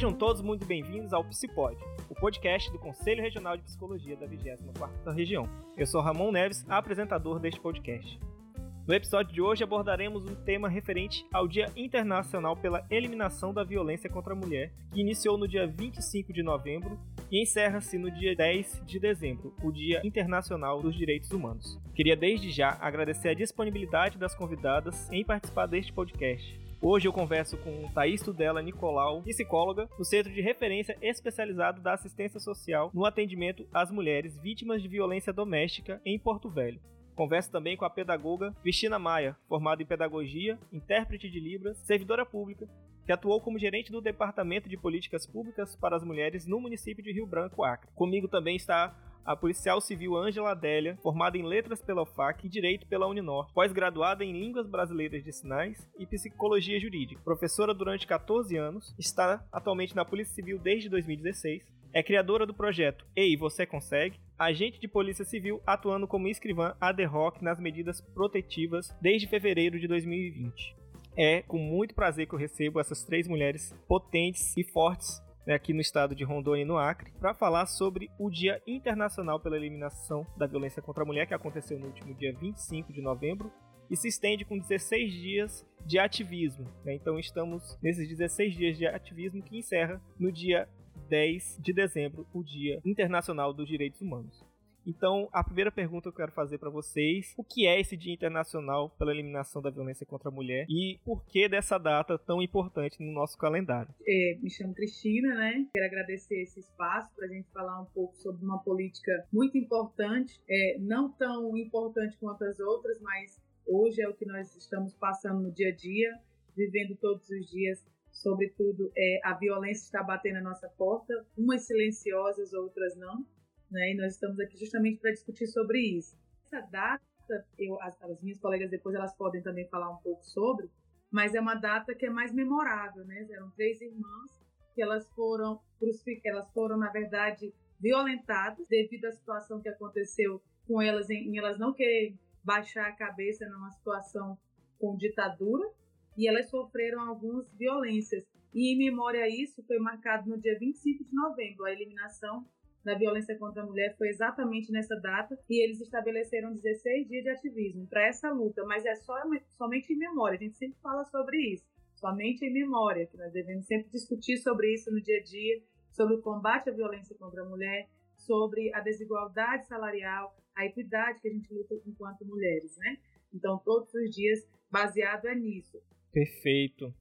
Sejam todos muito bem-vindos ao Psipod, o podcast do Conselho Regional de Psicologia da 24ª Região. Eu sou Ramon Neves, apresentador deste podcast. No episódio de hoje abordaremos um tema referente ao Dia Internacional pela Eliminação da Violência contra a Mulher, que iniciou no dia 25 de novembro e encerra-se no dia 10 de dezembro, o Dia Internacional dos Direitos Humanos. Queria desde já agradecer a disponibilidade das convidadas em participar deste podcast. Hoje eu converso com Thaís Tudela Nicolau, psicóloga, no Centro de Referência Especializado da Assistência Social no atendimento às mulheres vítimas de violência doméstica em Porto Velho. Converso também com a pedagoga Cristina Maia, formada em pedagogia, intérprete de Libras, servidora pública, que atuou como gerente do Departamento de Políticas Públicas para as Mulheres no município de Rio Branco, Acre. Comigo também está a policial civil Ângela Adélia, formada em Letras pela UFAC e Direito pela Uninor, pós-graduada em Línguas Brasileiras de Sinais e Psicologia Jurídica. Professora durante 14 anos, está atualmente na Polícia Civil desde 2016, é criadora do projeto Ei, Você Consegue, agente de polícia civil atuando como escrivã ad hoc nas medidas protetivas desde fevereiro de 2020. É com muito prazer que eu recebo essas três mulheres potentes e fortes né, aqui no estado de Rondônia e no Acre, para falar sobre o Dia Internacional pela Eliminação da Violência contra a Mulher, que aconteceu no último dia 25 de novembro, e se estende com 16 dias de ativismo. Né? Então estamos nesses 16 dias de ativismo que encerra no dia 10 de dezembro, o Dia Internacional dos Direitos Humanos. Então, a primeira pergunta que eu quero fazer para vocês, o que é esse Dia Internacional pela Eliminação da Violência contra a Mulher e por que dessa data tão importante no nosso calendário? É, me chamo Cristina, né? Quero agradecer esse espaço para a gente falar um pouco sobre uma política muito importante, é, não tão importante quanto as outras, mas hoje é o que nós estamos passando no dia a dia, vivendo todos os dias sobretudo é, a violência está batendo na nossa porta, umas silenciosas, outras não né? E nós estamos aqui justamente para discutir sobre isso. Essa data, eu, as, as, minhas colegas depois elas podem também falar um pouco sobre, mas é uma data que é mais memorável, né? Eram três irmãs que elas foram elas foram na verdade violentadas devido à situação que aconteceu com elas em, em elas não querem baixar a cabeça numa situação com ditadura e elas sofreram algumas violências. E em memória a isso foi marcado no dia 25 de novembro a eliminação da violência contra a mulher foi exatamente nessa data e eles estabeleceram 16 dias de ativismo para essa luta, mas é só, somente em memória, a gente sempre fala sobre isso, somente em memória, que nós devemos sempre discutir sobre isso no dia a dia, sobre o combate à violência contra a mulher, sobre a desigualdade salarial, a equidade que a gente luta enquanto mulheres, né? Então, todos os dias baseado é nisso. Perfeito.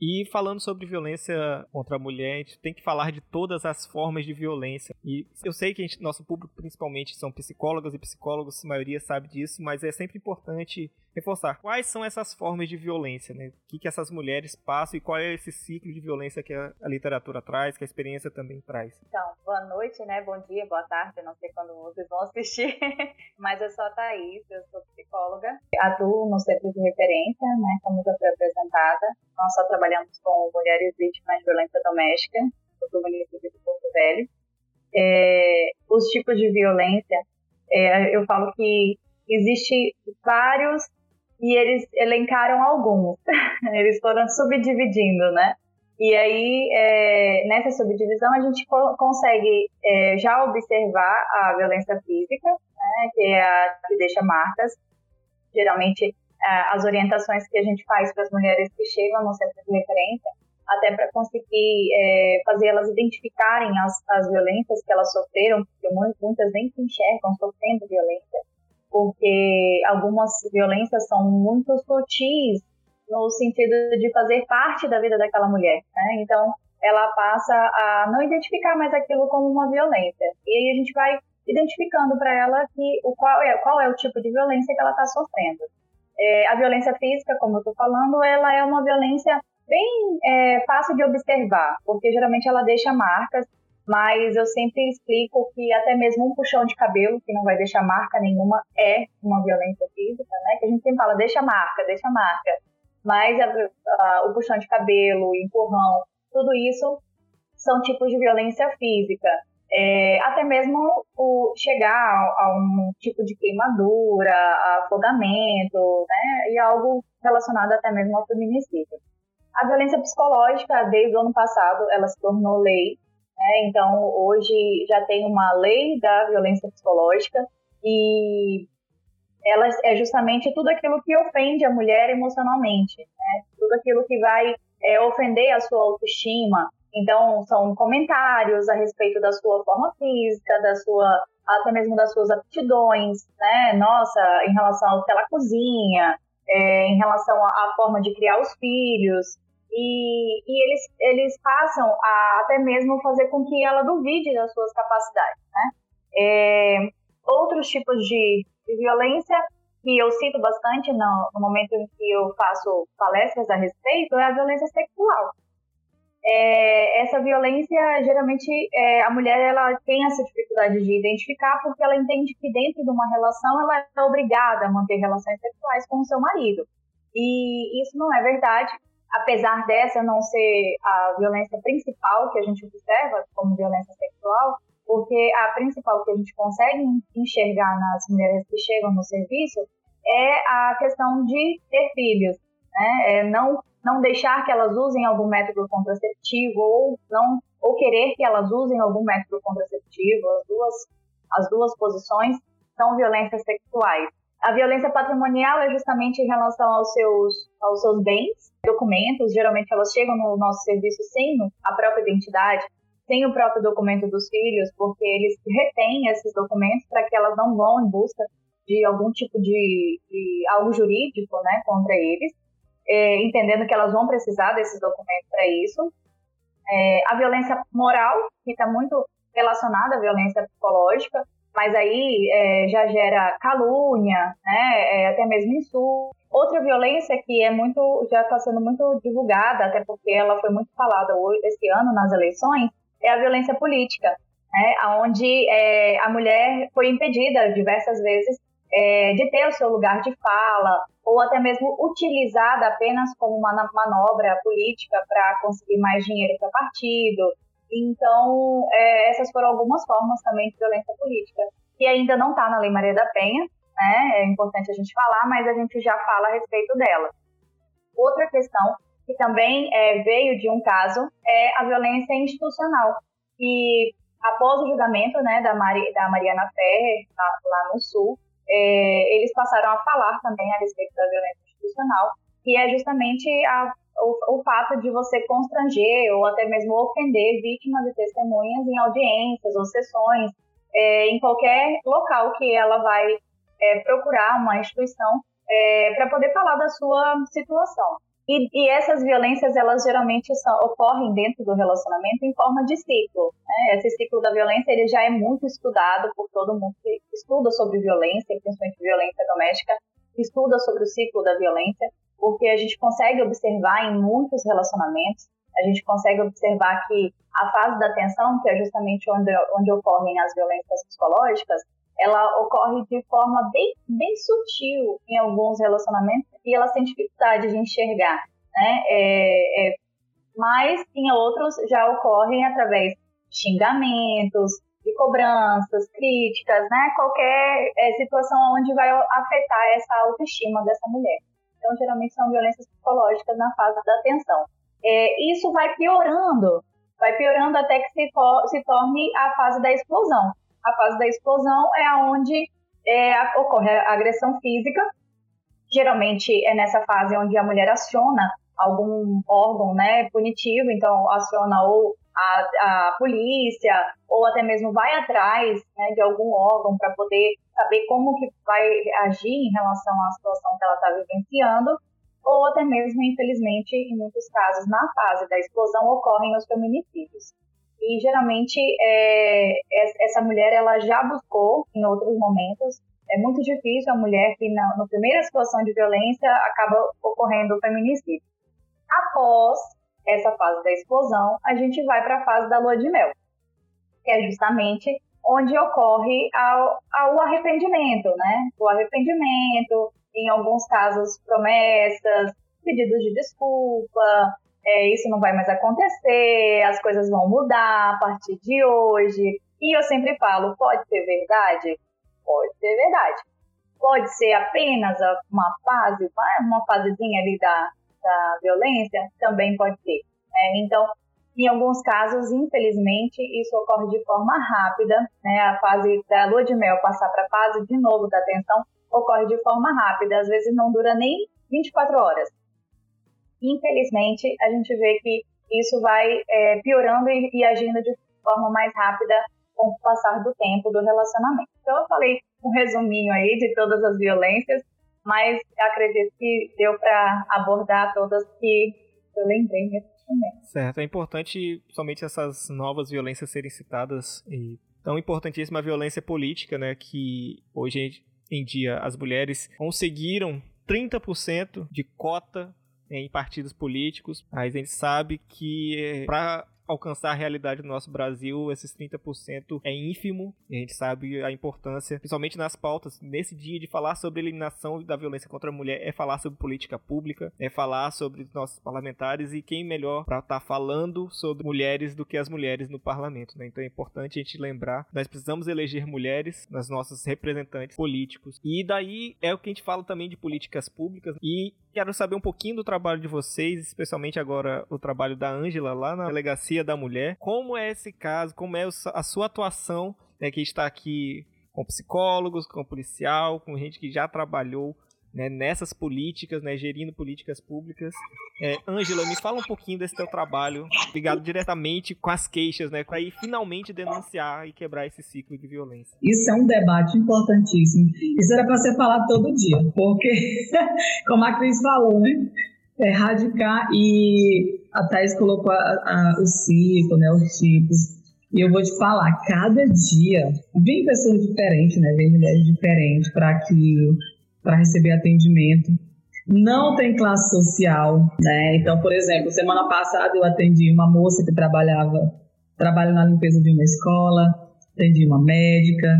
E falando sobre violência contra a mulher, a gente tem que falar de todas as formas de violência. E eu sei que gente, nosso público principalmente são psicólogas e psicólogos, a maioria sabe disso, mas é sempre importante reforçar quais são essas formas de violência, né? O que, que essas mulheres passam e qual é esse ciclo de violência que a, a, literatura traz, que a experiência também traz. Então, boa noite, né? Bom dia, boa tarde, não sei quando vocês vão assistir, mas eu sou a Thaís, eu sou psicóloga, atuo no centro de referência, né? Como já foi apresentada. Nós só trabalhamos com mulheres vítimas de violência doméstica do município de Porto Velho. É, os tipos de violência, é, eu falo que existe vários e eles elencaram alguns. eles foram subdividindo, né? E aí, é, nessa subdivisão, a gente co consegue é, já observar a violência física, né, que é a que deixa marcas. Geralmente, é, as orientações que a gente faz para as mulheres que chegam no centro de referência, até para conseguir é, fazer elas identificarem as, as violências que elas sofreram, porque muitas nem se enxergam sofrendo violência porque algumas violências são muito sutis no sentido de fazer parte da vida daquela mulher, né? Então, ela passa a não identificar mais aquilo como uma violência. E aí a gente vai identificando para ela que o qual é qual é o tipo de violência que ela está sofrendo. É, a violência física, como eu estou falando, ela é uma violência bem é, fácil de observar, porque geralmente ela deixa marcas mas eu sempre explico que até mesmo um puxão de cabelo, que não vai deixar marca nenhuma, é uma violência física, né? Que a gente sempre fala, deixa marca, deixa marca. Mas a, a, o puxão de cabelo, empurrão, tudo isso são tipos de violência física. É, até mesmo o chegar a, a, um tipo de queimadura, afogamento, né? E algo relacionado até mesmo ao feminicídio. A violência psicológica, desde o ano passado, ela se tornou lei. Né? Então, hoje já tem uma lei da violência psicológica e ela é justamente tudo aquilo que ofende a mulher emocionalmente, né? tudo aquilo que vai é, ofender a sua autoestima. Então, são comentários a respeito da sua forma física, da sua até mesmo das suas aptidões, né? Nossa, em relação ao que ela cozinha, é, em relação à forma de criar os filhos, e, e, eles, eles passam a até mesmo fazer com que ela duvide das suas capacidades, né? É, outros tipos de, de, violência que eu cito bastante no, no, momento em que eu faço palestras a respeito é a violência sexual. É, essa violência, geralmente, é, a mulher ela tem essa dificuldade de identificar porque ela entende que dentro de uma relação ela é obrigada a manter relações sexuais com o seu marido. E isso não é verdade apesar dessa não ser a violência principal que a gente observa como violência sexual, porque a principal que a gente consegue enxergar nas mulheres que chegam no serviço é a questão de ter filhos, né? É não não deixar que elas usem algum método contraceptivo ou não ou querer que elas usem algum método contraceptivo, as duas as duas posições são violências sexuais. A violência patrimonial é justamente em relação aos seus aos seus bens, documentos, geralmente elas chegam no nosso serviço sem a própria identidade, sem o próprio documento dos filhos, porque eles retêm esses documentos para que elas não vão em busca de algum tipo de, de algo jurídico né, contra eles, é, entendendo que elas vão precisar desses documentos para isso. É, a violência moral, que está muito relacionada à violência psicológica, mas aí é, já gera calúnia, né, é, até mesmo insulto. Outra violência que é muito, já está sendo muito divulgada, até porque ela foi muito falada hoje, esse ano nas eleições, é a violência política, né, onde é, a mulher foi impedida diversas vezes é, de ter o seu lugar de fala, ou até mesmo utilizada apenas como uma manobra política para conseguir mais dinheiro para partido, então, é, essas foram algumas formas também de violência política, que ainda não está na Lei Maria da Penha, né? É importante a gente falar, mas a gente já fala a respeito dela. Outra questão que também é, veio de um caso é a violência institucional, que após o julgamento né, da, Mari, da Mariana Ferrer, lá, lá no Sul, é, eles passaram a falar também a respeito da violência institucional, que é justamente a o, o fato de você constranger ou até mesmo ofender vítimas e testemunhas em audiências ou sessões, é, em qualquer local que ela vai é, procurar uma instituição é, para poder falar da sua situação. E, e, essas violências, elas geralmente são, ocorrem dentro do relacionamento em forma de ciclo. Né? Esse ciclo da violência, ele já é muito estudado por todo mundo que estuda sobre violência, principalmente violência doméstica, estuda sobre o ciclo da violência porque a gente consegue observar em muitos relacionamentos, a gente consegue observar que a fase da tensão, que é justamente onde, onde ocorrem as violências psicológicas, ela ocorre de forma bem, bem sutil em alguns relacionamentos e ela tem dificuldade de enxergar, né? É, é, mas em outros já ocorrem através de xingamentos, de cobranças, críticas, né? Qualquer é, situação onde vai afetar essa autoestima dessa mulher. Então, geralmente são violências psicológicas na fase da tensão. É, isso vai piorando, vai piorando até que se, for, se torne a fase da explosão. A fase da explosão é aonde é, ocorre a agressão física. Geralmente é nessa fase onde a mulher aciona algum órgão né, punitivo, então aciona ou a, a polícia, ou até mesmo vai atrás né, de algum órgão para poder saber como que vai agir em relação à situação que ela está vivenciando, ou até mesmo, infelizmente, em muitos casos, na fase da explosão, ocorrem os feminicídios. E geralmente é, essa mulher ela já buscou em outros momentos. É muito difícil a mulher que na, na primeira situação de violência acaba ocorrendo o feminicídio. Após essa fase da explosão, a gente vai para a fase da lua de mel, que é justamente onde ocorre ao arrependimento, né? O arrependimento, em alguns casos, promessas, pedidos de desculpa, é, isso não vai mais acontecer, as coisas vão mudar a partir de hoje. E eu sempre falo, pode ser verdade? Pode ser verdade. Pode ser apenas uma fase, uma fasezinha ali da, da violência? Também pode ter. É, então, em alguns casos, infelizmente, isso ocorre de forma rápida, né? A fase da lua de mel passar para a fase de novo da tensão ocorre de forma rápida, às vezes não dura nem 24 horas. Infelizmente, a gente vê que isso vai é, piorando e, e agindo de forma mais rápida com o passar do tempo do relacionamento. Então, eu falei um resuminho aí de todas as violências, mas acredito que deu para abordar todas que eu lembrei recentemente. Certo, é importante somente essas novas violências serem citadas e tão importantíssima a violência política, né, que hoje em dia as mulheres conseguiram 30% de cota em partidos políticos, mas a gente sabe que eh, para alcançar a realidade do nosso Brasil, esses 30% é ínfimo. E a gente sabe a importância, principalmente nas pautas, nesse dia, de falar sobre eliminação da violência contra a mulher, é falar sobre política pública, é falar sobre os nossos parlamentares e quem melhor para estar tá falando sobre mulheres do que as mulheres no parlamento. Né? Então é importante a gente lembrar, nós precisamos eleger mulheres nas nossas representantes políticos. E daí é o que a gente fala também de políticas públicas e quero saber um pouquinho do trabalho de vocês, especialmente agora o trabalho da Ângela lá na Delegacia da Mulher. Como é esse caso? Como é a sua atuação? Né, que está aqui com psicólogos, com policial, com gente que já trabalhou né, nessas políticas, né, gerindo políticas públicas. É, Ângela, me fala um pouquinho desse teu trabalho ligado diretamente com as queixas, né, para finalmente denunciar e quebrar esse ciclo de violência. Isso é um debate importantíssimo. Isso era para ser falado todo dia, porque, como a Cris falou, né, erradicar e a Thais colocou a, a, o ciclo, né, os tipos. E eu vou te falar, cada dia vem pessoas diferentes, né? Vem mulheres diferentes para aquilo, para receber atendimento. Não tem classe social, né? Então, por exemplo, semana passada eu atendi uma moça que trabalhava, trabalha na limpeza de uma escola, atendi uma médica,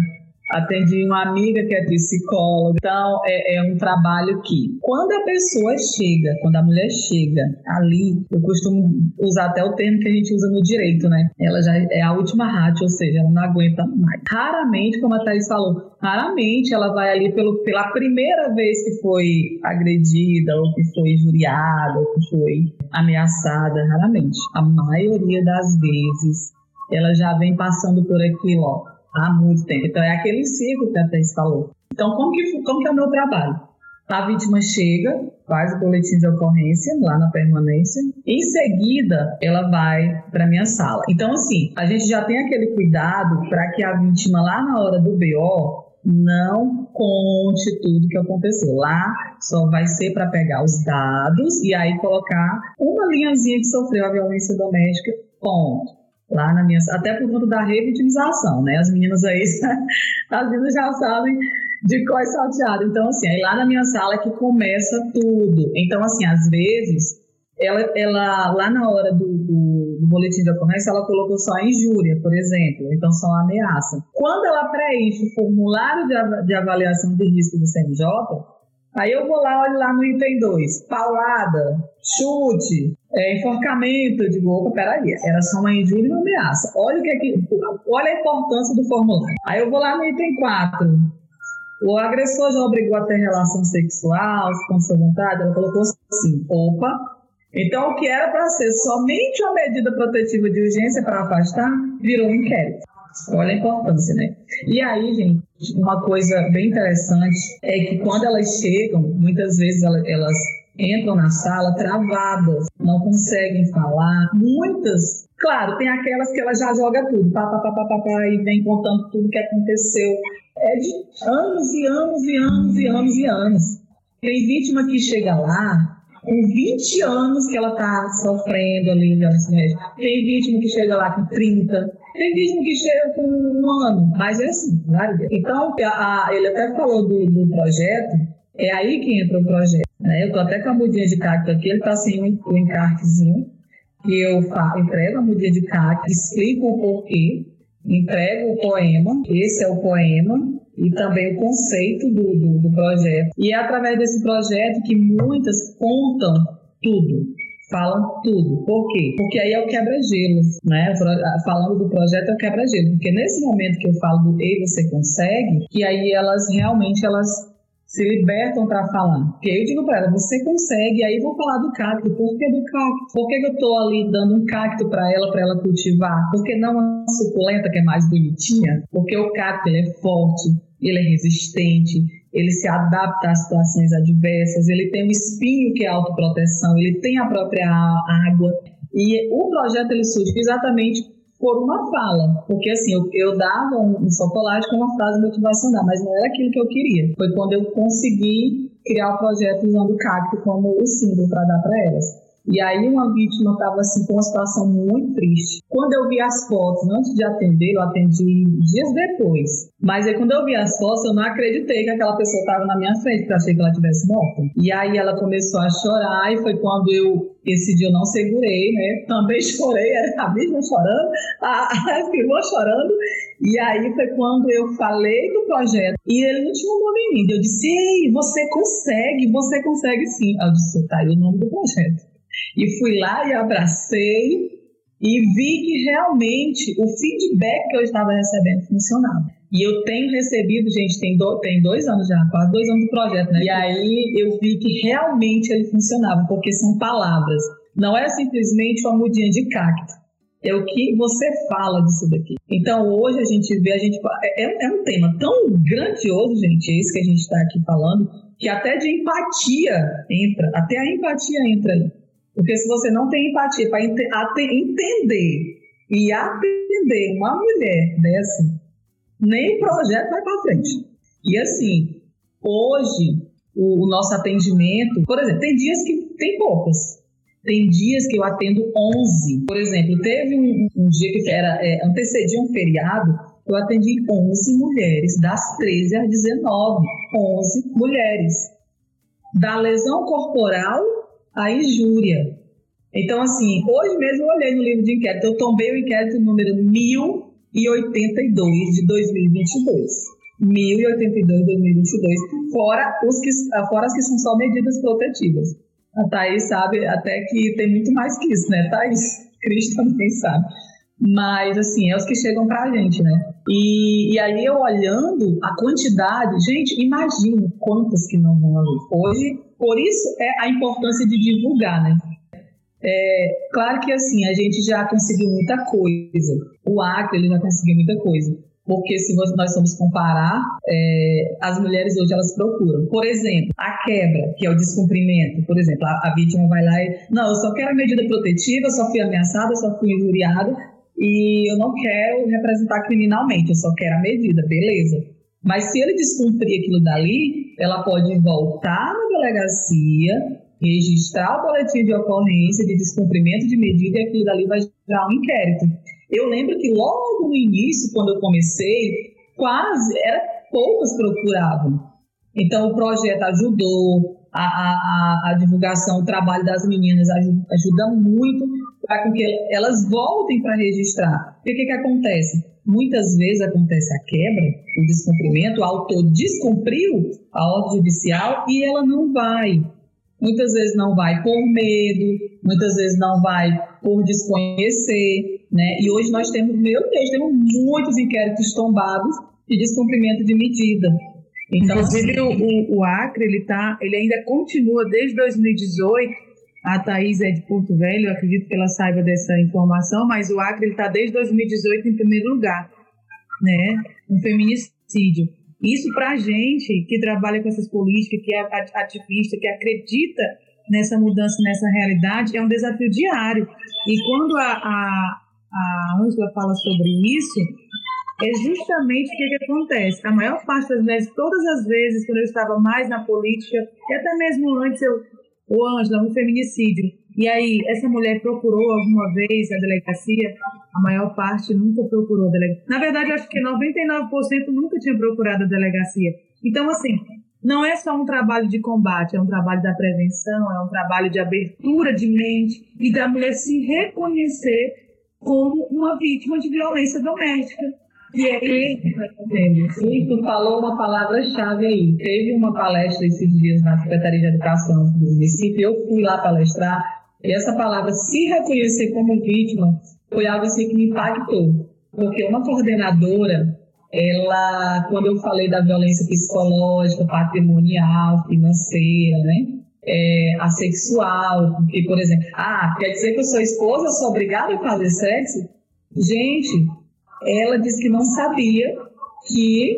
Atendi uma amiga que é psicóloga. Então, é, é, um trabalho que, quando a pessoa chega, quando a mulher chega ali, eu costumo usar até o termo que a gente usa no direito, né? Ela já é a última rádio, ou seja, ela não aguenta mais. Raramente, como a Thaís falou, raramente ela vai ali pelo, pela primeira vez que foi agredida, ou que foi injuriada, ou que foi ameaçada, raramente. A maioria das vezes, ela já vem passando por aquilo, ó há muito tempo. Então, é aquele ciclo que a Thais falou. Então, como que, como que é o meu trabalho? A vítima chega, faz o boletim de ocorrência lá na permanência, em seguida ela vai para minha sala. Então, assim, a gente já tem aquele cuidado para que a vítima lá na hora do BO não conte tudo que aconteceu. Lá só vai ser para pegar os dados e aí colocar uma linhazinha que sofreu a violência doméstica, ponto lá na minha até por conta da revitimização, né? As meninas aí, as meninas já sabem de qual é salteado. Então, assim, aí lá na minha sala é que começa tudo. Então, assim, às vezes, ela, ela lá na hora do, do, do boletim de ocorrência, ela colocou só injúria, por exemplo, então só ameaça. Quando ela preenche o formulário de, de avaliação de risco do CNJ, Aí eu vou lá, olho lá no item 2, paulada, chute, é, enforcamento. Digo, opa, peraí, era só uma injúria e uma ameaça. Olha, o que é que, olha a importância do formulário. Aí eu vou lá no item 4. O agressor já obrigou a ter relação sexual, com sua vontade? Ela colocou assim, opa. Então, o que era para ser somente uma medida protetiva de urgência para afastar, virou um inquérito. Olha a importância, né? E aí, gente, uma coisa bem interessante é que quando elas chegam, muitas vezes elas entram na sala travadas, não conseguem falar. Muitas, claro, tem aquelas que ela já joga tudo, pá, pá, pá, pá, pá, pá, e vem contando tudo que aconteceu. É de anos e anos e anos e anos e anos. Tem vítima que chega lá com 20 anos que ela está sofrendo ali, né? tem vítima que chega lá com 30, tem vítima que chega com um ano, mas é assim, várias. Então, a, a, ele até falou do, do, projeto, é aí que entra o projeto. Né? Eu estou até com a mudinha de cacto aqui, ele está sem o, o encartezinho, que eu fa, entrego a mudinha de cacto, explico o porquê, entrego o poema, esse é o poema, e também o conceito do, do, do projeto. E é através desse projeto que muitas contam tudo falam tudo. Por quê? Porque aí é o quebra-gelo, né? Falando do projeto é o quebra-gelo, porque nesse momento que eu falo do e você consegue, que aí elas realmente elas se libertam para falar. Porque eu digo para ela, você consegue, aí vou falar do cacto. Por que do cacto? Por que eu estou ali dando um cacto para ela, para ela cultivar? Por que não uma suculenta que é mais bonitinha? Porque o cacto ele é forte, ele é resistente, ele se adapta a situações adversas, ele tem um espinho que é autoproteção, ele tem a própria água. E o projeto ele surge exatamente por uma fala. Porque assim, eu, eu dava um, um chocolate com uma frase motivacional, mas não era aquilo que eu queria. Foi quando eu consegui criar o projeto usando o cacto como o símbolo para dar para elas. E aí uma vítima estava assim com uma situação muito triste. Quando eu vi as fotos, antes de atender, eu atendi dias depois. Mas aí quando eu vi as fotos, eu não acreditei que aquela pessoa estava na minha frente, porque eu achei que ela tivesse morta. E aí ela começou a chorar e foi quando eu esse dia eu não segurei, né? Também chorei, a mesma chorando, a, a chorando. E aí foi quando eu falei do projeto e ele não tinha um nome ainda. Eu disse, ei, você consegue, você consegue sim. Eu disse, tá aí o nome do projeto. E fui lá e abracei e vi que realmente o feedback que eu estava recebendo funcionava. E eu tenho recebido, gente, tem, do, tem dois anos já, quase dois anos de projeto, né? E aí eu vi que realmente ele funcionava, porque são palavras. Não é simplesmente uma mudinha de cacto. É o que você fala disso daqui. Então hoje a gente vê, a gente. É, é um tema tão grandioso, gente, é isso que a gente está aqui falando, que até de empatia entra, até a empatia entra aí. Porque se você não tem empatia para ent entender e atender uma mulher dessa, nem projeto vai para frente. E assim, hoje, o, o, nosso atendimento, por exemplo, tem dias que tem poucas. Tem dias que eu atendo 11. Por exemplo, teve um, um dia que era é, antecedia um feriado, eu atendi 11 mulheres, das 13 às 19. 11 mulheres. Da lesão corporal a injúria. Então, assim, hoje mesmo eu olhei no livro de inquérito, eu tombei o inquérito número 1082 de 2022. 1082 de 2022, fora, os que, fora as que são só medidas protetivas. A Thaís sabe até que tem muito mais que isso, né, Thaís? Cris também sabe. Mas, assim, é os que chegam pra gente, né? E, e aí eu olhando a quantidade, gente, imagina quantas que não vão ali. Hoje, por isso é a importância de divulgar, né? É, claro que assim, a gente já conseguiu muita coisa. O Acre ele já conseguiu muita coisa. Porque se nós formos comparar, é, as mulheres hoje elas procuram. Por exemplo, a quebra, que é o descumprimento. Por exemplo, a, a vítima vai lá e. Não, eu só quero a medida protetiva, eu só fui ameaçada, eu só fui injuriada e eu não quero representar criminalmente, eu só quero a medida, beleza. Mas se ele descumprir aquilo dali, ela pode voltar na delegacia, registrar o boletim de ocorrência de descumprimento de medida e aquilo dali vai gerar um inquérito. Eu lembro que logo no início, quando eu comecei, quase, era poucas procuravam. Então o projeto ajudou, a, a, a divulgação, o trabalho das meninas ajuda, ajuda muito para que elas voltem para registrar. E o que, que acontece? Muitas vezes acontece a quebra, o descumprimento, o autor descumpriu a ordem judicial e ela não vai. Muitas vezes não vai por medo, muitas vezes não vai por desconhecer, né? E hoje nós temos, meu Deus, temos muitos inquéritos tombados de descumprimento de medida. Então, Inclusive, o, o Acre, ele, tá, ele ainda continua desde 2018. A Thaís é de Porto Velho, eu acredito que ela saiba dessa informação, mas o Acre está desde 2018 em primeiro lugar, né? Um feminicídio. Isso para a gente que trabalha com essas políticas, que é ativista, que acredita nessa mudança, nessa realidade, é um desafio diário. E quando a, a, a Angela fala sobre isso, é justamente o que, que acontece. A maior parte das vezes, todas as vezes, quando eu estava mais na política, e até mesmo antes, eu, o Ângela, um feminicídio. E aí, essa mulher procurou alguma vez a delegacia? A maior parte nunca procurou a delegacia. Na verdade, acho que 99% nunca tinha procurado a delegacia. Então, assim, não é só um trabalho de combate, é um trabalho da prevenção, é um trabalho de abertura de mente e da mulher se reconhecer como uma vítima de violência doméstica. E aí, Sim, tu falou uma palavra-chave aí. Teve uma palestra esses dias na Secretaria de Educação do município, eu fui lá palestrar, e essa palavra, se reconhecer como vítima, foi algo assim que me impactou. Porque uma coordenadora ela, quando eu falei da violência psicológica, patrimonial, financeira, né? É, a sexual, porque, por exemplo, ah, quer dizer que eu sou esposa, sou obrigada a fazer sexo? Gente, ela disse que não sabia que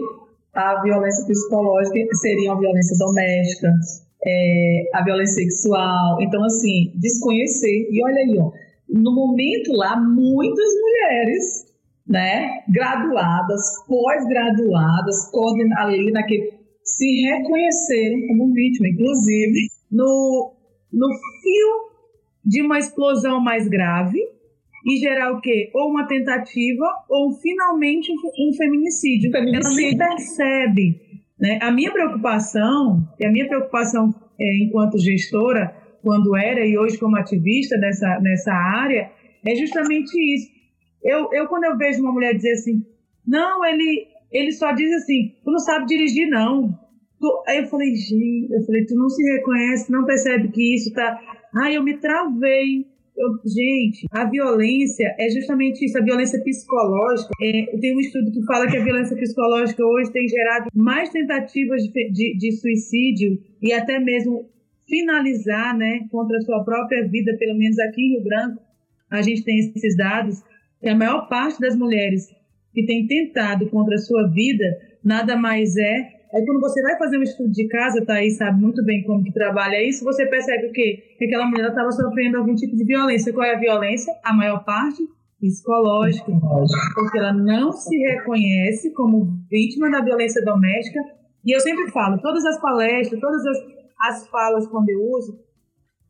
a violência psicológica seria uma violência doméstica, é, a violência sexual. Então, assim, desconhecer. E olha aí, ó, no momento lá, muitas mulheres, né, graduadas, pós-graduadas, ali naquele, se reconheceram como vítima, inclusive no, no fio de uma explosão mais grave e gerar o quê? Ou uma tentativa ou finalmente um feminicídio. feminicídio. Ela nem percebe. Né? A minha preocupação, e a minha preocupação é, enquanto gestora, quando era e hoje como ativista nessa, nessa área, é justamente isso. Eu, eu, quando eu vejo uma mulher dizer assim, não, ele, ele só diz assim, tu não sabe dirigir, não. Tu, aí eu falei, gente, eu falei, tu não se reconhece, não percebe que isso tá. Ai, eu me travei. Eu, gente, a violência é justamente isso, a violência psicológica. É, tem um estudo que fala que a violência psicológica hoje tem gerado mais tentativas de, de, de suicídio e até mesmo finalizar né, contra a sua própria vida, pelo menos aqui em Rio Branco, a gente tem esses dados, que a maior parte das mulheres que tem tentado contra a sua vida nada mais é Aí quando você vai fazer um estudo de casa, aí, sabe muito bem como que trabalha isso, você percebe o quê? Que aquela mulher estava sofrendo algum tipo de violência. Qual é a violência? A maior parte psicológica, porque ela não se reconhece como vítima da violência doméstica. E eu sempre falo, todas as palestras, todas as, as falas quando eu uso,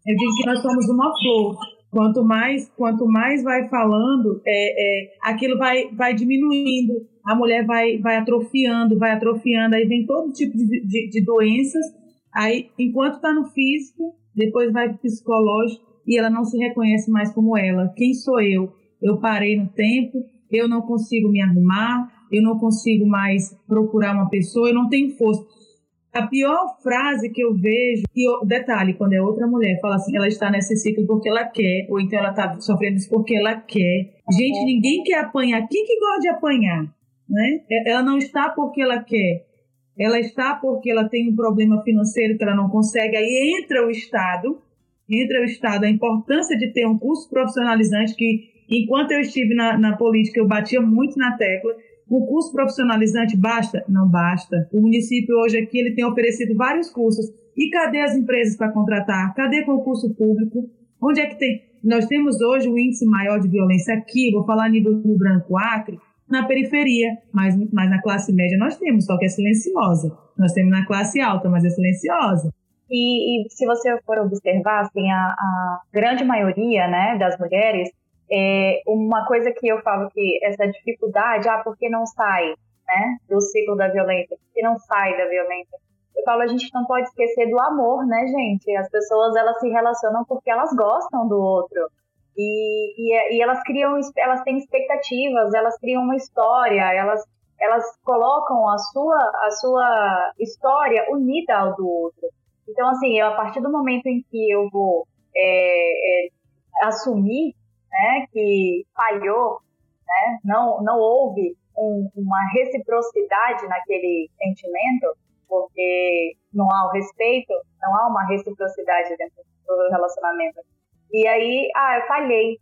eu digo que nós somos uma flor. Quanto mais, quanto mais vai falando, é, é, aquilo vai, vai diminuindo a mulher vai, vai atrofiando, vai atrofiando, aí vem todo tipo de, de, de doenças, aí enquanto está no físico, depois vai para o psicológico e ela não se reconhece mais como ela. Quem sou eu? Eu parei no tempo, eu não consigo me arrumar, eu não consigo mais procurar uma pessoa, eu não tenho força. A pior frase que eu vejo, e detalhe, quando é outra mulher, fala assim, ela está nesse ciclo porque ela quer, ou então ela está sofrendo isso porque ela quer. Gente, ninguém quer apanhar. Quem que gosta de apanhar? Né? É, ela não está porque ela quer, ela está porque ela tem um problema financeiro que ela não consegue. Aí entra o Estado, entra o Estado, a importância de ter um curso profissionalizante que, enquanto eu estive na, na política, eu batia muito na tecla. O curso profissionalizante basta? Não basta. O município hoje aqui ele tem oferecido vários cursos. E cadê as empresas para contratar? Cadê concurso público? Onde é que tem? Nós temos hoje o índice maior de violência aqui, vou falar nível Rio Branco Acre, na periferia, mas, mas na classe média nós temos, só que é silenciosa. Nós temos na classe alta, mas é silenciosa. E, e se você for observar, assim, a, a, grande maioria né, das mulheres, é uma coisa que eu falo que essa dificuldade, ah, porque não sai né, do ciclo da violência, porque não sai da violência. Eu falo, a gente não pode esquecer do amor, né, gente? As pessoas, elas se relacionam porque elas gostam do outro. E, e, e, elas criam, elas têm expectativas, elas criam uma história, elas, elas colocam a sua, a sua história unida ao do outro. Então, assim, a partir do momento em que eu vou é, é, assumir né, que falhou, né, não, não houve um, uma reciprocidade naquele sentimento, porque não há o respeito, não há uma reciprocidade dentro do relacionamento e aí, ah, eu falhei.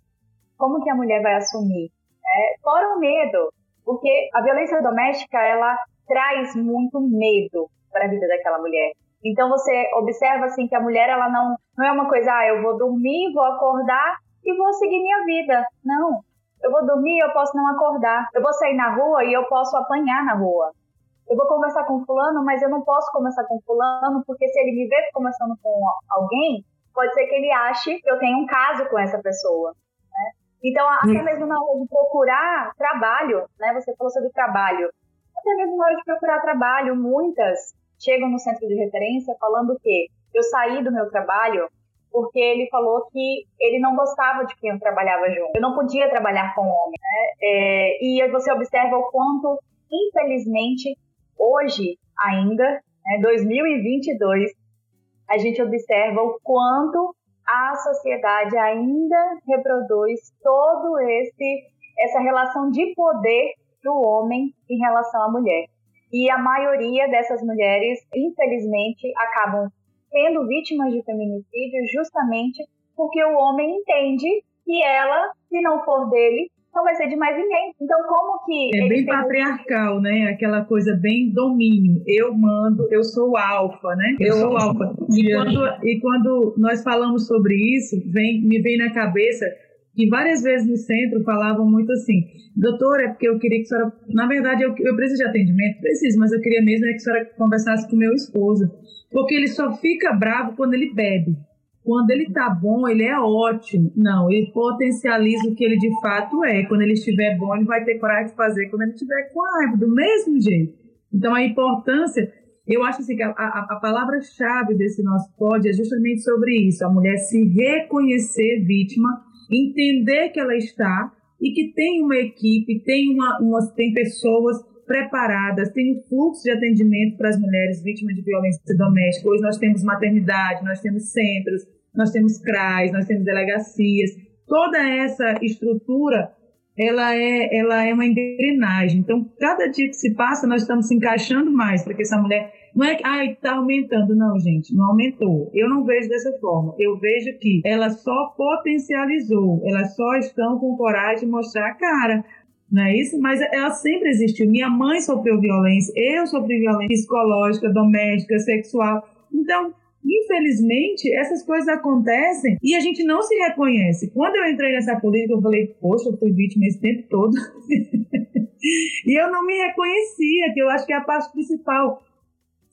Como que a mulher vai assumir? É, fora o medo, porque a violência doméstica ela traz muito medo para a vida daquela mulher. Então você observa assim que a mulher ela não não é uma coisa, ah, eu vou dormir, vou acordar e vou seguir minha vida. Não. Eu vou dormir, eu posso não acordar. Eu vou sair na rua e eu posso apanhar na rua. Eu vou conversar com fulano, mas eu não posso conversar com fulano porque se ele me ver conversando com alguém, pode ser que ele ache que eu tenho um caso com essa pessoa. Né? Então, até mesmo na hora de procurar trabalho, né? Você falou sobre trabalho. Até mesmo na hora de procurar trabalho, muitas chegam no centro de referência falando que eu saí do meu trabalho porque ele falou que ele não gostava de quem eu trabalhava junto. Eu não podia trabalhar com homem, né? É, e você observa o quanto, infelizmente, hoje ainda, né, 2022, a gente observa o quanto a sociedade ainda reproduz todo esse essa relação de poder para o homem em relação à mulher. E a maioria dessas mulheres, infelizmente, acabam sendo vítimas de feminicídio justamente porque o homem entende que ela, se não for dele, não vai ser de mais ninguém. Então, como que. É bem patriarcal, né? Aquela coisa bem domínio. Eu mando, eu sou o alfa, né? Eu, eu sou o alfa. E quando, e quando nós falamos sobre isso, vem, me vem na cabeça que várias vezes no centro falavam muito assim, doutora, é porque eu queria que a senhora, na verdade eu, eu preciso de atendimento, preciso, mas eu queria mesmo é que a senhora conversasse com meu esposo, porque ele só fica bravo quando ele bebe. Quando ele tá bom, ele é ótimo. Não, ele potencializa o que ele de fato é. Quando ele estiver bom, ele vai ter coragem de fazer quando ele estiver com raiva, do mesmo jeito. Então a importância, eu acho assim, que a, a, a palavra-chave desse nosso pod é justamente sobre isso: a mulher se reconhecer vítima, entender que ela está e que tem uma equipe, tem, uma, uma tem pessoas preparadas, tem um fluxo de atendimento para as mulheres vítimas de violência doméstica. Hoje nós temos maternidade, nós temos centros, nós temos CRAs, nós temos delegacias. Toda essa estrutura, ela é, ela é uma engrenagem. Então, cada dia que se passa, nós estamos se encaixando mais para que essa mulher... Não é que, ah, está aumentando. Não, gente, não aumentou. Eu não vejo dessa forma. Eu vejo que ela só potencializou. Elas só estão com coragem de mostrar a cara não é isso? Mas ela sempre existiu. Minha mãe sofreu violência, eu sofri violência psicológica, doméstica, sexual. Então, infelizmente, essas coisas acontecem e a gente não se reconhece. Quando eu entrei nessa política, eu falei, poxa, eu fui vítima esse tempo todo. e eu não me reconhecia, que eu acho que é a parte principal.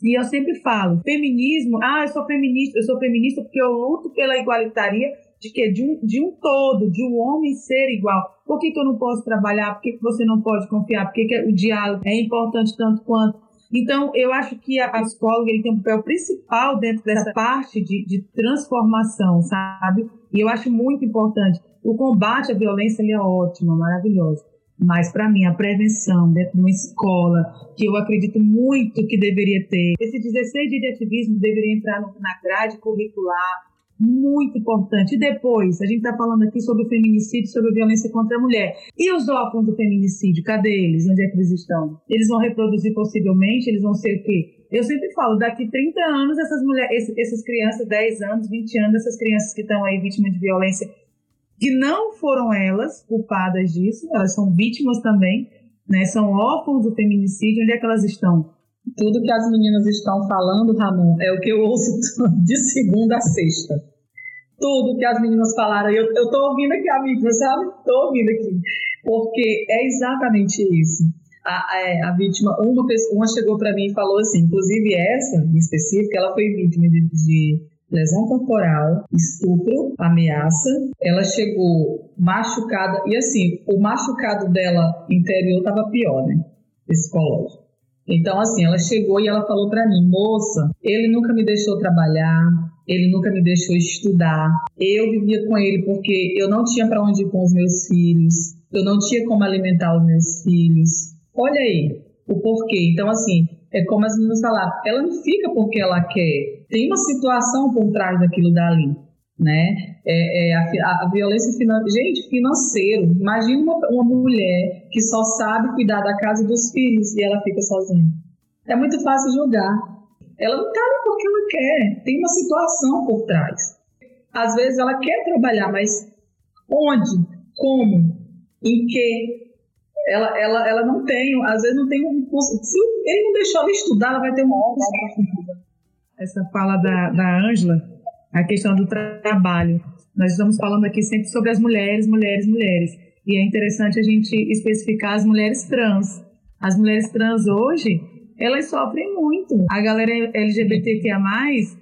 E eu sempre falo, feminismo, ah, eu sou feminista, eu sou feminista porque eu luto pela igualitaria de que de um, de um todo, de um homem ser igual. Por que, que eu não posso trabalhar? Por que, que você não pode confiar? Por que, que o diálogo é importante tanto quanto? Então, eu acho que a, psicóloga ele tem um papel principal dentro dessa parte de, de transformação, sabe? E eu acho muito importante. O combate à violência ele é ótimo, maravilhoso. Mas, para mim, a prevenção dentro de uma escola, que eu acredito muito que deveria ter, esse 16 dias de ativismo deveria entrar no, na grade curricular, muito importante. E depois, a gente está falando aqui sobre o feminicídio, sobre a violência contra a mulher. E os órfãos do feminicídio, cadê eles? Onde é que eles estão? Eles vão reproduzir possivelmente? Eles vão ser o quê? Eu sempre falo, daqui 30 anos, essas mulheres, essas crianças, 10 anos, 20 anos, essas crianças que estão aí vítimas de violência, que não foram elas culpadas disso, elas são vítimas também, né? São órfãos do feminicídio, onde é que elas estão? Tudo que as meninas estão falando, Ramon, é o que eu ouço de segunda a sexta. Tudo que as meninas falaram, eu, eu tô ouvindo aqui, amiga, sabe? Tô ouvindo aqui. Porque é exatamente isso. A, a, é, a vítima, uma, pessoa, uma chegou para mim e falou assim, inclusive essa em específico, ela foi vítima de, de lesão corporal, estupro, ameaça. Ela chegou machucada, e assim, o machucado dela interior estava pior, né? Psicológico. Então, assim, ela chegou e ela falou para mim, moça, ele nunca me deixou trabalhar, ele nunca me deixou estudar. Eu vivia com ele porque eu não tinha para onde ir com os meus filhos, eu não tinha como alimentar os meus filhos. Olha aí o porquê. Então, assim, é como as meninas falaram, ela não fica porque ela quer. Tem uma situação por trás daquilo dali né? É, é a, a, violência financeira, gente, financeiro. Imagina uma, uma mulher que só sabe cuidar da casa e dos filhos e ela fica sozinha. É muito fácil julgar. Ela não está porque ela quer. Tem uma situação por trás. Às vezes ela quer trabalhar, mas onde? Como? Em que? Ela, ela, ela não tem, às vezes não tem um curso. Se ele não deixou ela estudar, ela vai ter uma Essa fala da Ângela a questão do trabalho. Nós estamos falando aqui sempre sobre as mulheres, mulheres, mulheres. E é interessante a gente especificar as mulheres trans. As mulheres trans hoje, elas sofrem muito. A galera LGBTQIA+,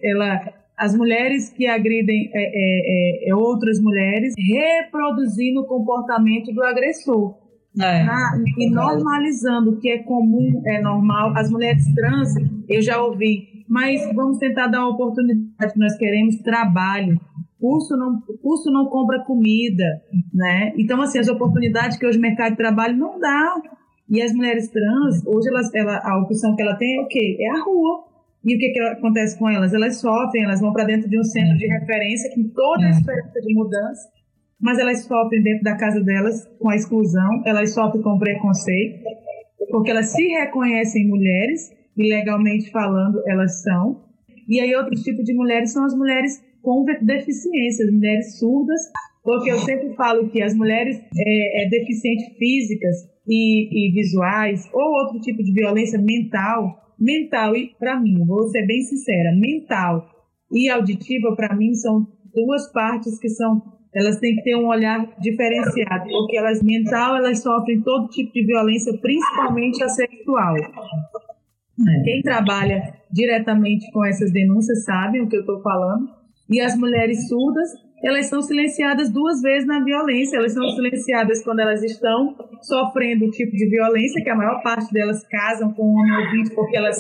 ela, as mulheres que agridem é, é, é, é outras mulheres, reproduzindo o comportamento do agressor. É, na, e normalizando o que é comum, é normal. As mulheres trans, eu já ouvi, mas vamos tentar dar uma oportunidade. Nós queremos trabalho. Curso não, curso não compra comida, né? Então, assim, as oportunidades que hoje o mercado de trabalho não dá. E as mulheres trans, hoje elas, ela, a opção que ela tem é o quê? É a rua. E o que, que acontece com elas? Elas sofrem, elas vão para dentro de um centro de referência com toda a é. esperança de mudança mas elas sofrem dentro da casa delas com a exclusão, elas sofrem com preconceito, porque elas se reconhecem mulheres e legalmente falando elas são. E aí outro tipo de mulheres são as mulheres com deficiências, mulheres surdas, porque eu sempre falo que as mulheres é, é, deficientes físicas e, e visuais ou outro tipo de violência mental, mental e para mim, vou ser bem sincera, mental e auditiva para mim são duas partes que são elas têm que ter um olhar diferenciado, porque elas mental elas sofrem todo tipo de violência, principalmente a sexual. É. Quem trabalha diretamente com essas denúncias sabe o que eu estou falando. E as mulheres surdas, elas são silenciadas duas vezes na violência. Elas são silenciadas quando elas estão sofrendo o tipo de violência, que a maior parte delas casam com o homem ouvinte porque elas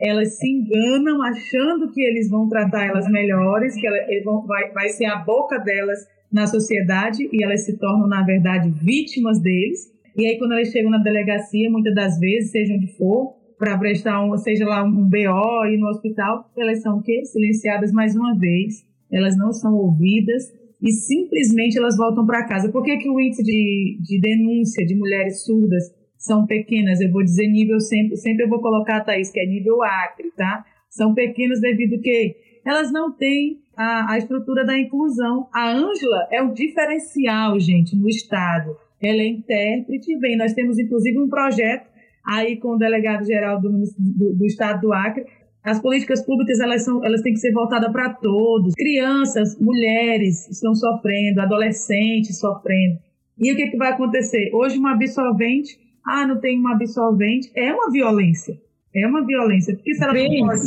elas se enganam achando que eles vão tratar elas melhores, que ela, vão, vai, vai ser a boca delas na sociedade e elas se tornam, na verdade, vítimas deles. E aí, quando elas chegam na delegacia, muitas das vezes, seja onde for, para prestar um, seja lá um BO e no hospital, elas são o quê? Silenciadas mais uma vez, elas não são ouvidas e simplesmente elas voltam para casa. Por que, que o índice de, de denúncia de mulheres surdas são pequenas, eu vou dizer nível sempre, sempre eu vou colocar, Thaís, que é nível Acre, tá? São pequenas devido que elas não têm a, a estrutura da inclusão. A Ângela é um diferencial, gente, no Estado. Ela é intérprete, bem, nós temos inclusive um projeto aí com o delegado-geral do, do, do Estado do Acre, as políticas públicas elas, são, elas têm que ser voltadas para todos. Crianças, mulheres estão sofrendo, adolescentes sofrendo. E o que, que vai acontecer? Hoje, uma absolvente ah, não tem uma absolvente, é uma violência. É uma violência. Porque se ela Cris, pode...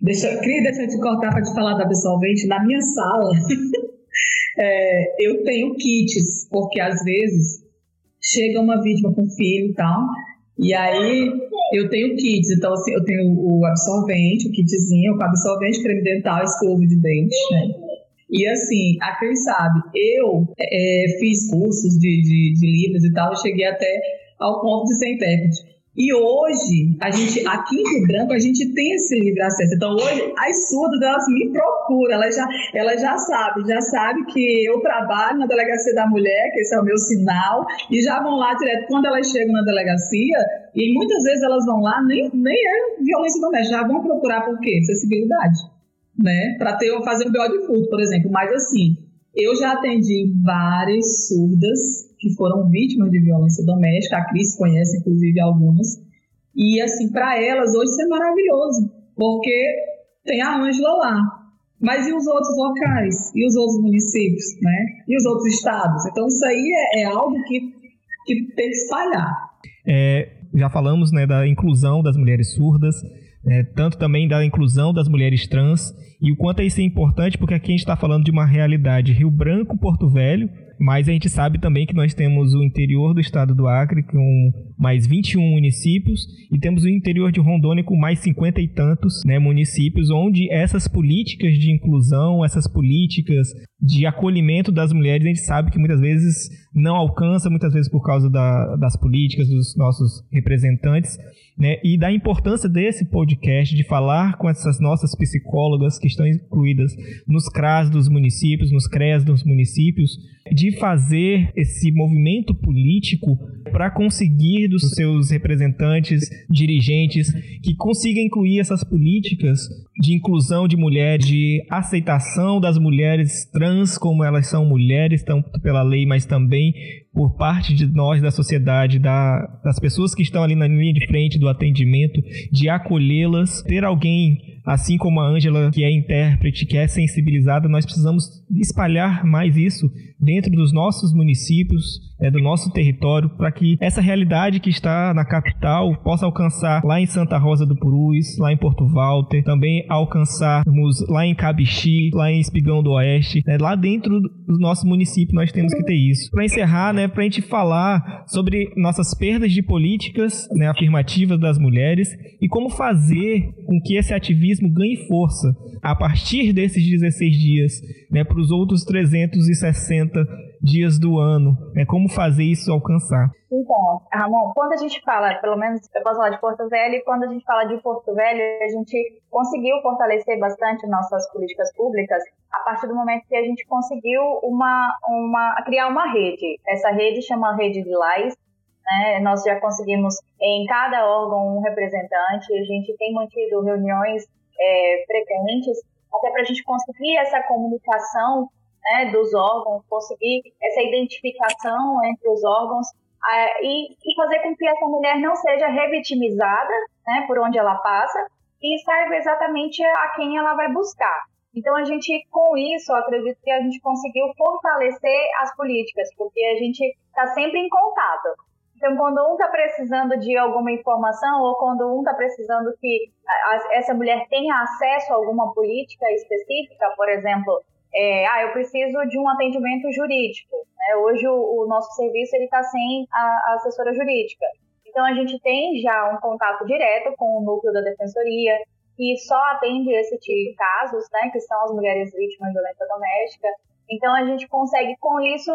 deixa, Cris, deixa eu te cortar para te falar da absolvente. Na minha sala, é, eu tenho kits, porque às vezes chega uma vítima com filho e tal, e aí eu tenho kits. Então, assim, eu tenho o absorvente, o kitzinho, com absorvente, creme dental, escova de dente, né? E assim, a Cris sabe, eu é, fiz cursos de, de, de livros e tal, eu cheguei até ao ponto de ser intérprete. E hoje, a gente, aqui em Rio Branco, a gente tem esse livre acesso. Então, hoje, as surdas, elas me procuram, elas já, elas já sabem, já sabem que eu trabalho na Delegacia da Mulher, que esse é o meu sinal, e já vão lá direto. Quando elas chegam na delegacia, e muitas vezes elas vão lá, nem, nem é violência doméstica, já vão procurar por quê? Acessibilidade, né? Para fazer um BO de furto, por exemplo. Mas, assim, eu já atendi várias surdas que foram vítimas de violência doméstica, a Cris conhece inclusive algumas, e assim, para elas hoje isso é maravilhoso, porque tem a Ângela lá, mas e os outros locais? E os outros municípios, né? E os outros estados? Então isso aí é, é algo que, que tem que espalhar. É, já falamos né, da inclusão das mulheres surdas, é, tanto também da inclusão das mulheres trans, e o quanto isso é importante, porque aqui a gente está falando de uma realidade Rio Branco, Porto Velho, mas a gente sabe também que nós temos o interior do estado do Acre com mais 21 municípios e temos o interior de Rondônia com mais 50 e tantos né, municípios, onde essas políticas de inclusão, essas políticas de acolhimento das mulheres, a gente sabe que muitas vezes não alcança, muitas vezes por causa da, das políticas dos nossos representantes né, e da importância desse podcast de falar com essas nossas psicólogas que estão incluídas nos CRAS dos municípios, nos CREAS dos municípios, de fazer esse movimento político para conseguir dos seus representantes, dirigentes, que consiga incluir essas políticas de inclusão de mulheres, de aceitação das mulheres trans como elas são mulheres, tanto pela lei, mas também por parte de nós da sociedade, da, das pessoas que estão ali na linha de frente do atendimento, de acolhê-las, ter alguém assim como a Ângela, que é intérprete, que é sensibilizada, nós precisamos espalhar mais isso dentro dos nossos municípios, é, do nosso território, para que essa realidade que está na capital possa alcançar lá em Santa Rosa do Purus, lá em Porto Walter, também alcançarmos lá em Cabixi, lá em Espigão do Oeste, né, lá dentro do nosso município nós temos que ter isso. Para encerrar, né, para a gente falar sobre nossas perdas de políticas né, afirmativas das mulheres e como fazer com que esse ativismo ganhe força a partir desses 16 dias, né, para os outros 360 dias do ano. É como fazer isso alcançar. Então, Ramon, quando a gente fala, pelo menos eu posso falar de Porto Velho, quando a gente fala de Porto Velho, a gente conseguiu fortalecer bastante nossas políticas públicas a partir do momento que a gente conseguiu uma, uma, criar uma rede. Essa rede chama Rede de Lais. Né? Nós já conseguimos em cada órgão um representante, a gente tem mantido reuniões é, frequentes, até para a gente conseguir essa comunicação né, dos órgãos, conseguir essa identificação entre os órgãos e, e, fazer com que essa mulher não seja revitimizada né, por onde ela passa e saiba exatamente a quem ela vai buscar. Então, a gente, com isso, acredito que a gente conseguiu fortalecer as políticas, porque a gente está sempre em contato. Então, quando um está precisando de alguma informação ou quando um está precisando que essa mulher tenha acesso a alguma política específica, por exemplo, é, ah, eu preciso de um atendimento jurídico. Né? Hoje o, o, nosso serviço ele está sem a, a, assessora jurídica. Então a gente tem já um contato direto com o núcleo da defensoria que só atende esse tipo de casos, né, que são as mulheres vítimas de violência doméstica. Então a gente consegue com isso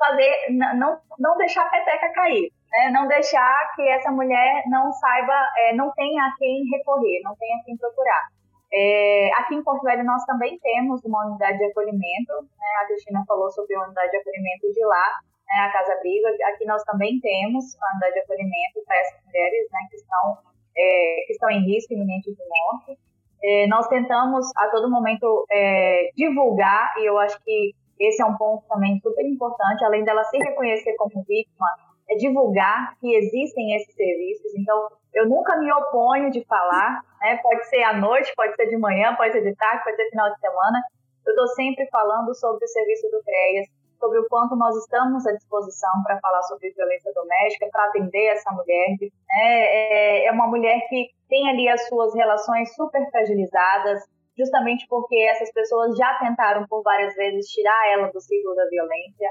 fazer não não deixar a peteca cair, né? Não deixar que essa mulher não saiba, é, não tenha a quem recorrer, não tenha a quem procurar. É, aqui em Porto Velho nós também temos uma unidade de acolhimento, né? a Cristina falou sobre a unidade de acolhimento de lá, né? a Casa Abrigo, aqui nós também temos a unidade de acolhimento para essas mulheres né? que, estão, é, que estão em risco iminente de morte. É, nós tentamos a todo momento é, divulgar, e eu acho que esse é um ponto também super importante, além dela se reconhecer como vítima, é divulgar que existem esses serviços. Então, eu nunca me oponho de falar, né? Pode ser à noite, pode ser de manhã, pode ser de tarde, pode ser final de semana. Eu estou sempre falando sobre o serviço do CREAS, sobre o quanto nós estamos à disposição para falar sobre violência doméstica, para atender essa mulher. Né? É, é uma mulher que tem ali as suas relações super fragilizadas, justamente porque essas pessoas já tentaram por várias vezes tirar ela do ciclo da violência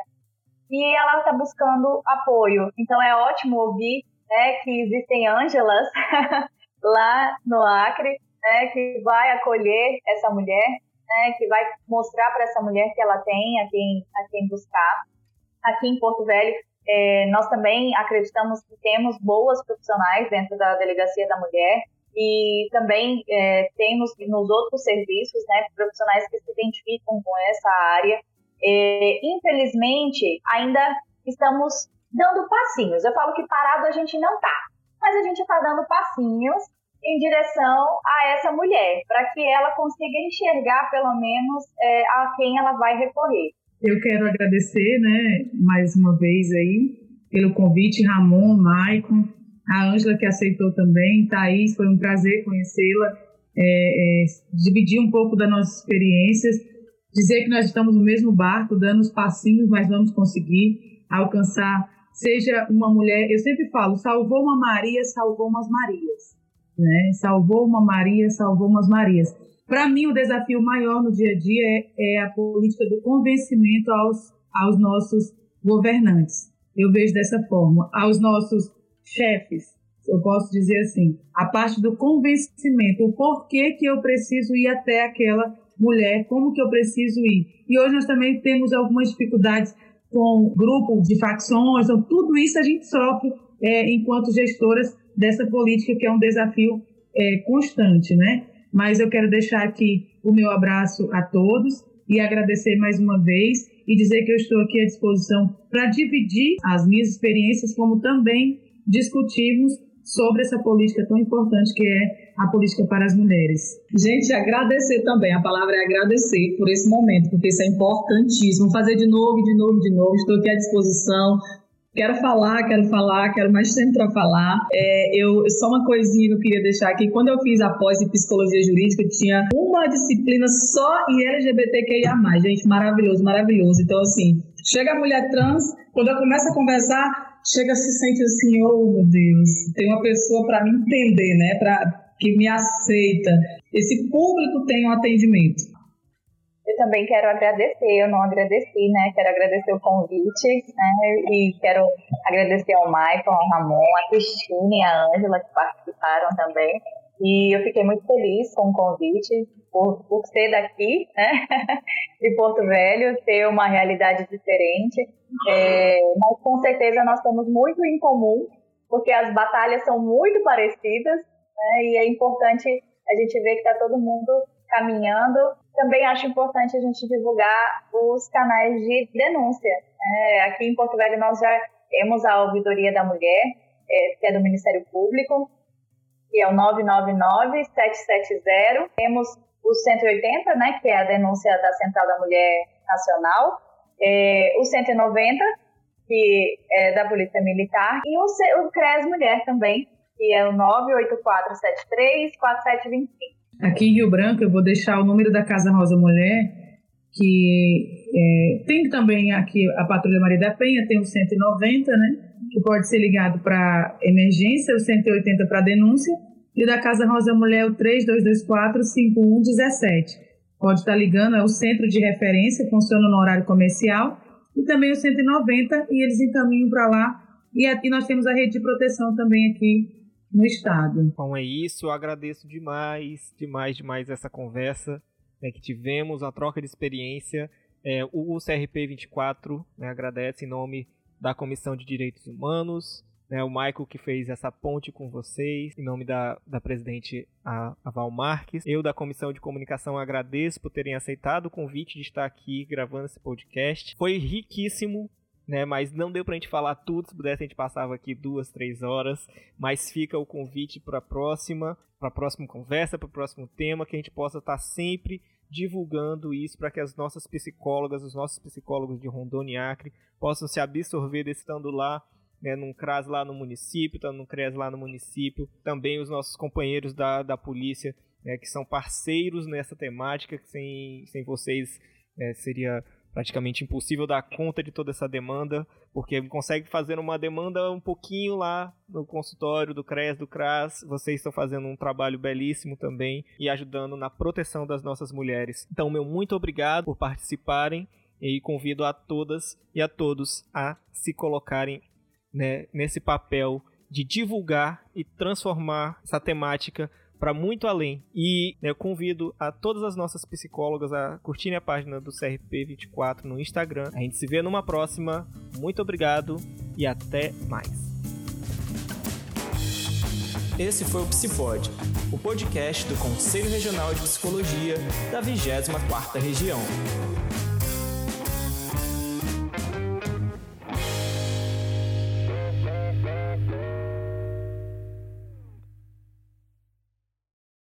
e ela está buscando apoio. Então é ótimo ouvir né, que existem Ângelas lá no Acre, né, que vai acolher essa mulher, né, que vai mostrar para essa mulher que ela tem a quem, a quem buscar. Aqui em Porto Velho, é, nós também acreditamos que temos boas profissionais dentro da Delegacia da Mulher e também é, temos nos outros serviços né, profissionais que se identificam com essa área é, infelizmente, ainda estamos dando passinhos. Eu falo que parado a gente não tá, mas a gente está dando passinhos em direção a essa mulher, para que ela consiga enxergar pelo menos é, a quem ela vai recorrer. Eu quero agradecer, né, mais uma vez aí, pelo convite, Ramon, Maicon, a Ângela que aceitou também, Thaís, foi um prazer conhecê-la, é, é, dividir um pouco das nossas experiências dizer que nós estamos no mesmo barco, dando os passinhos, mas vamos conseguir alcançar. Seja uma mulher, eu sempre falo, salvou uma Maria, salvou umas Marias. Né? Salvou uma Maria, salvou umas Marias. Para mim, o desafio maior no dia a dia é, é a política do convencimento aos, aos nossos governantes. Eu vejo dessa forma. Aos nossos chefes, eu posso dizer assim, a parte do convencimento, o porquê que eu preciso ir até aquela mulher, como que eu preciso ir. E hoje nós também temos algumas dificuldades com grupo de facções, então tudo isso a gente sofre é, enquanto gestoras dessa política que é um desafio é, constante, né? Mas eu quero deixar aqui o meu abraço a todos e agradecer mais uma vez e dizer que eu estou aqui à disposição para dividir as minhas experiências, como também discutirmos sobre essa política tão importante que é a política para as mulheres. Gente, agradecer também, a palavra é agradecer por esse momento, porque isso é importantíssimo. Fazer de novo, de novo, de novo. Estou aqui à disposição. Quero falar, quero falar, quero mais tempo para falar. É, eu só uma coisinha que eu queria deixar aqui. Quando eu fiz a pós em psicologia jurídica, tinha uma disciplina só em LGBTQIA+. Gente, maravilhoso, maravilhoso. Então, assim, chega a mulher trans, quando eu começo a conversar, chega se sentir assim, oh meu Deus, tem uma pessoa para me entender, né? Para que me aceita. Esse público tem um atendimento. Eu também quero agradecer, eu não agradeci, né? Quero agradecer o convite, né? E quero agradecer ao Michael, ao Ramon, a Cristina e a Ângela que participaram também. E eu fiquei muito feliz com o convite, por, por ser daqui, né, de Porto Velho, ter uma realidade diferente. É, mas com certeza nós temos muito em comum, porque as batalhas são muito parecidas, né, e é importante a gente ver que está todo mundo caminhando. Também acho importante a gente divulgar os canais de denúncia. É, aqui em Porto Velho nós já temos a Ouvidoria da Mulher, é, que é do Ministério Público, que é o 999-770. Temos o 180, né, que é a denúncia da Central da Mulher Nacional, é, o 190, que é da Polícia Militar, e o, o CRES Mulher também, que é o 98473-4725. Aqui em Rio Branco, eu vou deixar o número da Casa Rosa Mulher, que é, tem também aqui a Patrulha Maria da Penha, tem o 190, né, que pode ser ligado para emergência, o 180 para denúncia, e da Casa Rosa Mulher, o 3224-5117. Pode estar ligando, é o centro de referência, funciona no horário comercial, e também o 190, e eles encaminham para lá. E aqui nós temos a rede de proteção também aqui no estado. Bom, é isso. Eu agradeço demais, demais, demais essa conversa né, que tivemos, a troca de experiência. É, o CRP 24 né, agradece em nome da Comissão de Direitos Humanos, né, o Michael que fez essa ponte com vocês, em nome da, da presidente a, a Val Marques. Eu, da Comissão de Comunicação, agradeço por terem aceitado o convite de estar aqui gravando esse podcast. Foi riquíssimo, né, mas não deu pra gente falar tudo. Se pudesse, a gente passava aqui duas, três horas. Mas fica o convite para a próxima, para a próxima conversa, para o próximo tema, que a gente possa estar sempre divulgando isso para que as nossas psicólogas, os nossos psicólogos de Rondônia e Acre possam se absorver desse estando lá né, num CRAS lá no município, tá num CRES lá no município, também os nossos companheiros da, da polícia, né, que são parceiros nessa temática, que sem, sem vocês é, seria praticamente impossível dar conta de toda essa demanda, porque consegue fazer uma demanda um pouquinho lá no consultório do CRES, do CRAS, vocês estão fazendo um trabalho belíssimo também e ajudando na proteção das nossas mulheres. Então, meu muito obrigado por participarem e convido a todas e a todos a se colocarem né, nesse papel de divulgar e transformar essa temática para muito além. E né, eu convido a todas as nossas psicólogas a curtirem a página do CRP24 no Instagram. A gente se vê numa próxima. Muito obrigado e até mais. Esse foi o Psipod, o podcast do Conselho Regional de Psicologia da 24ª Região.